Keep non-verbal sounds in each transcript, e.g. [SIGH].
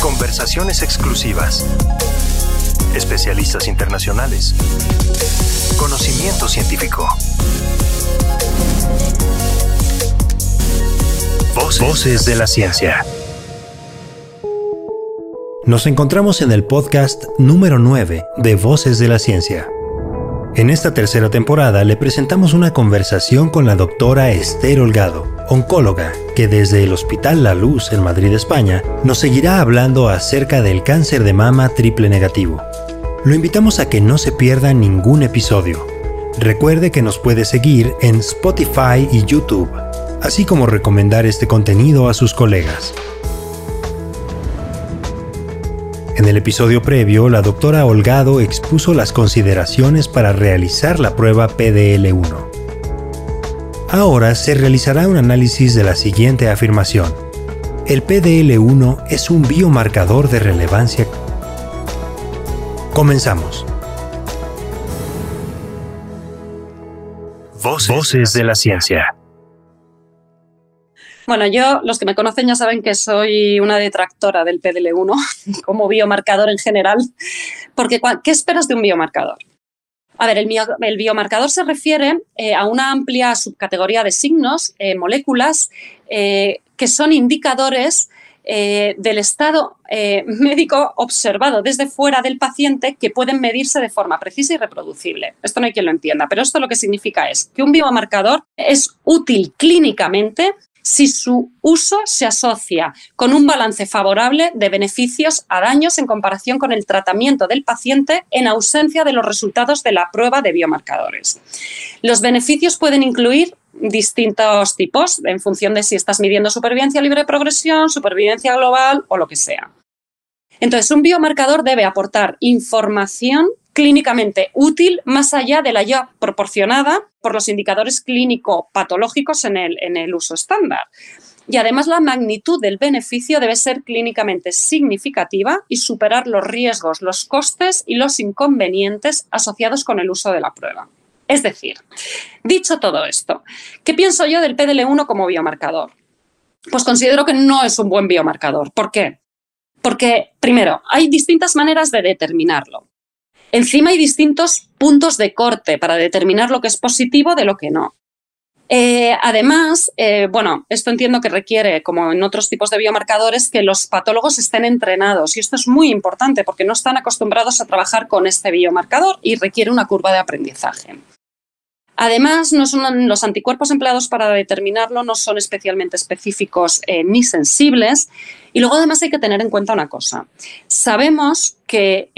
Conversaciones exclusivas. Especialistas internacionales. Conocimiento científico. Voces, de la ciencia. Nos encontramos en el podcast número 9 de Voces de la Ciencia. En esta tercera temporada le presentamos una conversación con la doctora Esther Holgado, oncóloga, que desde el Hospital La Luz en Madrid, España, nos seguirá hablando acerca del cáncer de mama triple negativo. Lo invitamos a que no se pierda ningún episodio. Recuerde que nos puede seguir en Spotify y YouTube, así como recomendar este contenido a sus colegas. En el episodio previo, la doctora Holgado expuso las consideraciones para realizar la prueba PDL1. Ahora se realizará un análisis de la siguiente afirmación. El PDL1 es un biomarcador de relevancia. Comenzamos. Voces, de la ciencia. Bueno, yo, los que me conocen ya saben que soy una detractora del PDL1 [LAUGHS] como biomarcador en general, porque ¿qué esperas de un biomarcador? A ver, el, biomarcador se refiere eh, a una amplia subcategoría de signos, eh, moléculas, eh, que son indicadores del estado médico observado desde fuera del paciente que pueden medirse de forma precisa y reproducible. Esto no hay quien lo entienda, pero esto lo que significa es que un biomarcador es útil clínicamente si su uso se asocia con un balance favorable de beneficios a daños en comparación con el tratamiento del paciente en ausencia de los resultados de la prueba de biomarcadores. Los beneficios pueden incluir distintos tipos en función de si estás midiendo supervivencia libre de progresión, supervivencia global o lo que sea. Entonces, un biomarcador debe aportar información clínicamente útil más allá de la ya proporcionada por los indicadores clínico-patológicos en el, en el uso estándar. Y además la magnitud del beneficio debe ser clínicamente significativa y superar los riesgos, los costes y los inconvenientes asociados con el uso de la prueba. Es decir, dicho todo esto, ¿qué pienso yo del PDL1 como biomarcador? Pues considero que no es un buen biomarcador. ¿Por qué? Porque, primero, hay distintas maneras de determinarlo. Encima hay distintos puntos de corte para determinar lo que es positivo de lo que no. Eh, además, eh, bueno, esto entiendo que requiere, como en otros tipos de biomarcadores, que los patólogos estén entrenados. Y esto es muy importante porque no están acostumbrados a trabajar con este biomarcador y requiere una curva de aprendizaje. Además, no son, los anticuerpos empleados para determinarlo no son especialmente específicos eh, ni sensibles. Y luego, además, hay que tener en cuenta una cosa. Sabemos que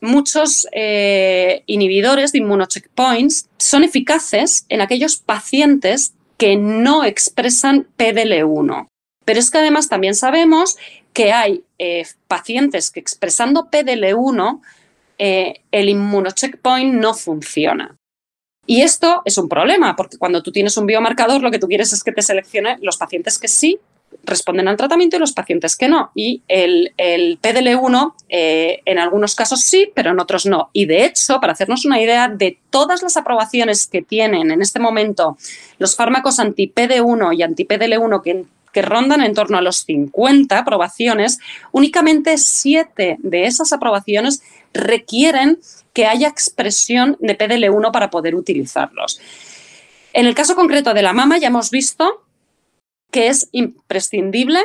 muchos eh, inhibidores de inmunocheckpoints son eficaces en aquellos pacientes que no expresan PDL1. Pero es que además también sabemos que hay eh, pacientes que expresando PDL1 eh, el inmunocheckpoint no funciona. Y esto es un problema, porque cuando tú tienes un biomarcador, lo que tú quieres es que te seleccione los pacientes que sí responden al tratamiento y los pacientes que no. Y el, PDL1 eh, en algunos casos sí, pero en otros no. Y de hecho, para hacernos una idea de todas las aprobaciones que tienen en este momento los fármacos anti-PD1 y anti-PDL1 que, que rondan en torno a los 50 aprobaciones, únicamente 7 de esas aprobaciones requieren que haya expresión de PDL1 para poder utilizarlos. En el caso concreto de la mama ya hemos visto que es imprescindible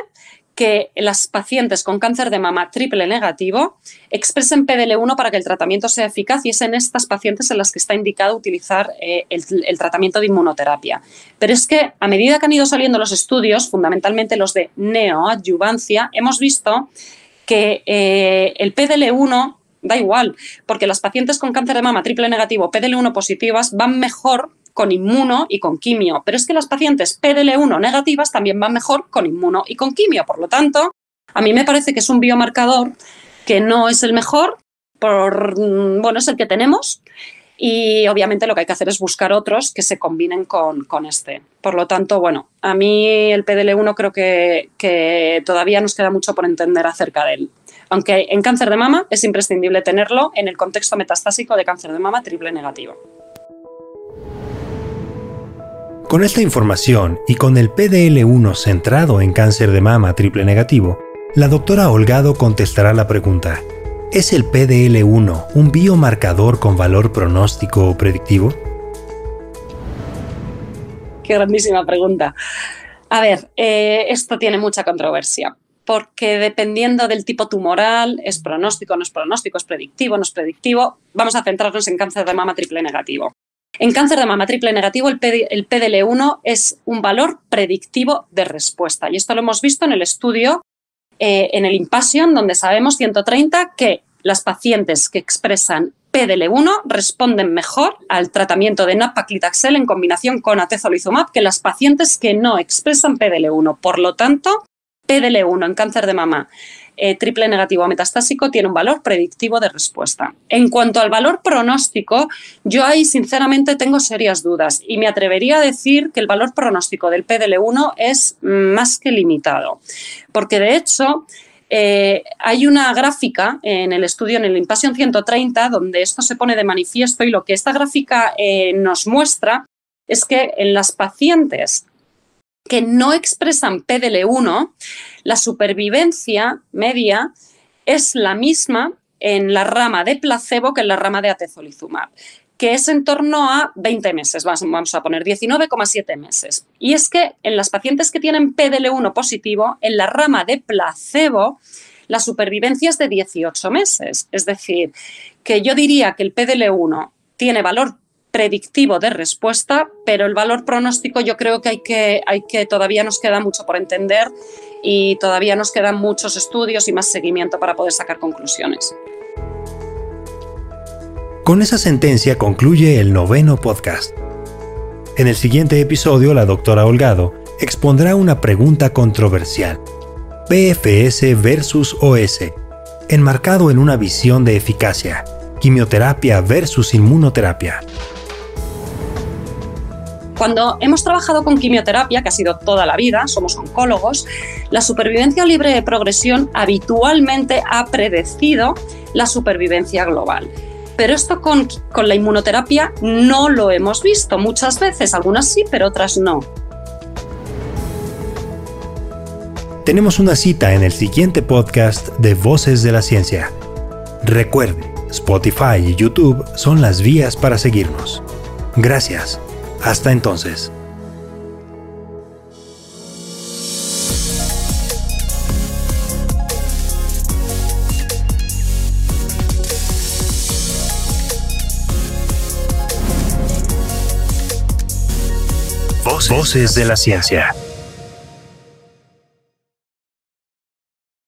que las pacientes con cáncer de mama triple negativo expresen PDL1 para que el tratamiento sea eficaz y es en estas pacientes en las que está indicado utilizar eh, el, tratamiento de inmunoterapia. Pero es que a medida que han ido saliendo los estudios, fundamentalmente los de neoadyuvancia, hemos visto que eh, el PDL1 da igual, porque las pacientes con cáncer de mama triple negativo, PDL1 positivas, van mejor con inmuno y con quimio. Pero es que las pacientes PDL1 negativas también van mejor con inmuno y con quimio. Por lo tanto, a mí me parece que es un biomarcador que no es el mejor, por, mm, bueno, es el que tenemos. Y obviamente lo que hay que hacer es buscar otros que se combinen con, este. Por lo tanto, bueno, a mí el PDL1 creo que, que todavía nos queda mucho por entender acerca de él. Aunque en cáncer de mama es imprescindible tenerlo en el contexto metastásico de cáncer de mama triple negativo. Con esta información y con el PDL1 centrado en cáncer de mama triple negativo, La doctora Holgado contestará la pregunta, ¿es el PDL1 un biomarcador con valor pronóstico o predictivo? Qué grandísima pregunta. A ver, eh, esto tiene mucha controversia porque dependiendo del tipo tumoral, es pronóstico, no es pronóstico, es predictivo, no es predictivo. Vamos a centrarnos en cáncer de mama triple negativo. En cáncer de mama triple negativo, el, PDL1 es un valor predictivo de respuesta. Y esto lo hemos visto en el estudio, eh, en el Impassion, donde sabemos 130 que las pacientes que expresan PDL1 responden mejor al tratamiento de nab-paclitaxel en combinación con atezolizumab que las pacientes que no expresan PDL1. Por lo tanto, PDL1 en cáncer de mama eh, triple negativo metastásico tiene un valor predictivo de respuesta. En cuanto al valor pronóstico, yo ahí sinceramente tengo serias dudas y me atrevería a decir que el valor pronóstico del PDL1 es más que limitado, porque de hecho eh, hay una gráfica en el estudio, en el Impassion 130, donde esto se pone de manifiesto y lo que esta gráfica eh, nos muestra es que en las pacientes que no expresan PDL1, la supervivencia media es la misma en la rama de placebo que en la rama de atezolizumab que es en torno a 20 meses, vamos a poner 19,7 meses. Y es que en las pacientes que tienen PDL1 positivo, en la rama de placebo, la supervivencia es de 18 meses. Es decir, que yo diría que el PDL1 tiene valor predictivo de respuesta, pero el valor pronóstico yo creo que hay que, hay que todavía nos queda mucho por entender y todavía nos quedan muchos estudios y más seguimiento para poder sacar conclusiones. Con esa sentencia concluye el noveno podcast. En el siguiente episodio, la doctora Holgado expondrá una pregunta controversial. PFS versus OS, enmarcado en una visión de eficacia, quimioterapia versus inmunoterapia. Cuando hemos trabajado con quimioterapia, que ha sido toda la vida, somos oncólogos, la supervivencia libre de progresión habitualmente ha predecido la supervivencia global. Pero esto con, con la inmunoterapia no lo hemos visto muchas veces, algunas sí, pero otras no. Tenemos una cita en el siguiente podcast de Voces de la Ciencia. Recuerde, Spotify y YouTube son las vías para seguirnos. Gracias. Hasta entonces. Voces de la ciencia.